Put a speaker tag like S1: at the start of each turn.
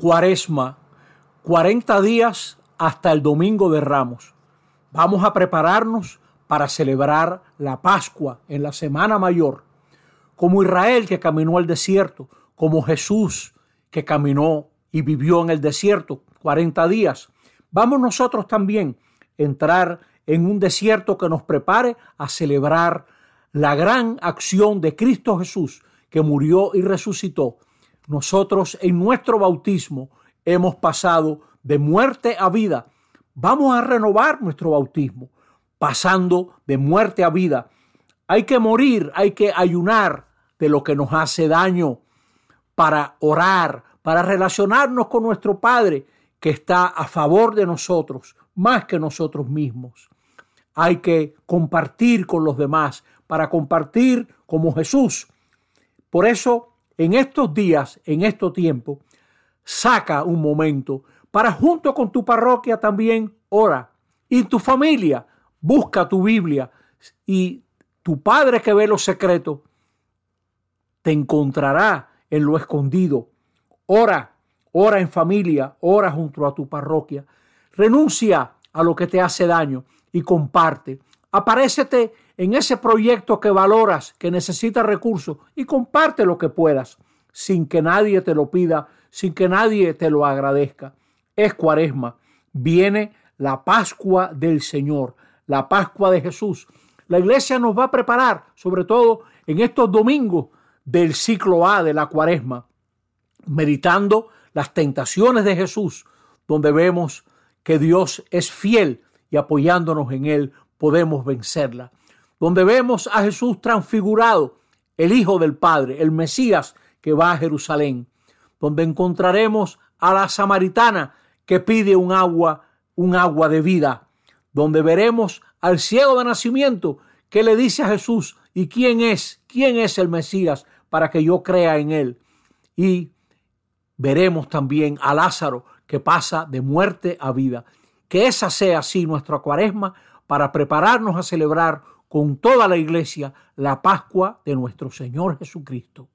S1: Cuaresma, 40 días hasta el Domingo de Ramos. Vamos a prepararnos para celebrar la Pascua en la Semana Mayor, como Israel que caminó al desierto, como Jesús que caminó y vivió en el desierto 40 días. Vamos nosotros también a entrar en un desierto que nos prepare a celebrar la gran acción de Cristo Jesús que murió y resucitó. Nosotros en nuestro bautismo hemos pasado de muerte a vida. Vamos a renovar nuestro bautismo, pasando de muerte a vida. Hay que morir, hay que ayunar de lo que nos hace daño para orar, para relacionarnos con nuestro Padre que está a favor de nosotros, más que nosotros mismos. Hay que compartir con los demás, para compartir como Jesús. Por eso, en estos días, en estos tiempos, saca un momento para junto con tu parroquia también ora. Y tu familia, busca tu Biblia y tu Padre que ve lo secreto te encontrará en lo escondido. Ora, ora en familia, ora junto a tu parroquia. Renuncia a lo que te hace daño y comparte. Aparécete en ese proyecto que valoras, que necesita recursos y comparte lo que puedas, sin que nadie te lo pida, sin que nadie te lo agradezca. Es cuaresma. Viene la Pascua del Señor, la Pascua de Jesús. La iglesia nos va a preparar, sobre todo en estos domingos del ciclo A de la cuaresma, meditando las tentaciones de Jesús, donde vemos que Dios es fiel y apoyándonos en Él podemos vencerla. Donde vemos a Jesús transfigurado, el Hijo del Padre, el Mesías que va a Jerusalén. Donde encontraremos a la samaritana que pide un agua, un agua de vida. Donde veremos al ciego de nacimiento que le dice a Jesús, ¿y quién es? ¿Quién es el Mesías para que yo crea en él? Y veremos también a Lázaro que pasa de muerte a vida. Que esa sea así nuestra cuaresma para prepararnos a celebrar con toda la iglesia la Pascua de nuestro Señor Jesucristo.